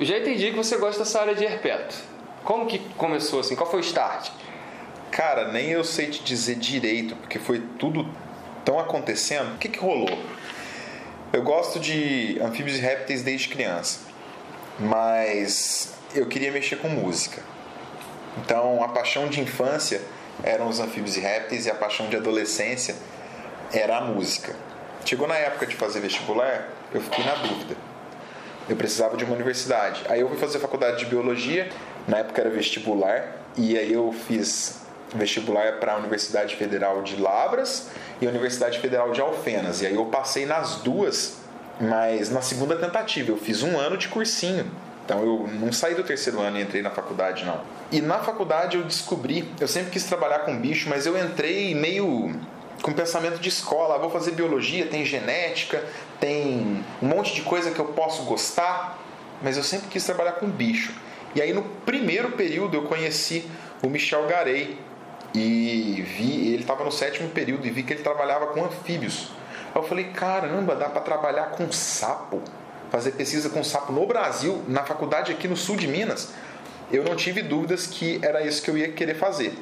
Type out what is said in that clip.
Já entendi que você gosta dessa área de herpeto. Como que começou assim? Qual foi o start? Cara, nem eu sei te dizer direito, porque foi tudo tão acontecendo. O que, que rolou? Eu gosto de anfíbios e répteis desde criança, mas eu queria mexer com música. Então, a paixão de infância eram os anfíbios e répteis e a paixão de adolescência era a música. Chegou na época de fazer vestibular, eu fiquei na dúvida. Eu precisava de uma universidade. Aí eu fui fazer faculdade de biologia, na época era vestibular, e aí eu fiz vestibular para a Universidade Federal de Lavras e a Universidade Federal de Alfenas. E aí eu passei nas duas, mas na segunda tentativa. Eu fiz um ano de cursinho. Então eu não saí do terceiro ano e entrei na faculdade, não. E na faculdade eu descobri, eu sempre quis trabalhar com bicho, mas eu entrei meio com pensamento de escola, ah, vou fazer biologia, tem genética, tem um monte de coisa que eu posso gostar, mas eu sempre quis trabalhar com bicho. E aí no primeiro período eu conheci o Michel Garey, e vi, ele estava no sétimo período e vi que ele trabalhava com anfíbios. Aí eu falei, caramba, dá para trabalhar com sapo, fazer pesquisa com sapo no Brasil, na faculdade aqui no sul de Minas. Eu não tive dúvidas que era isso que eu ia querer fazer.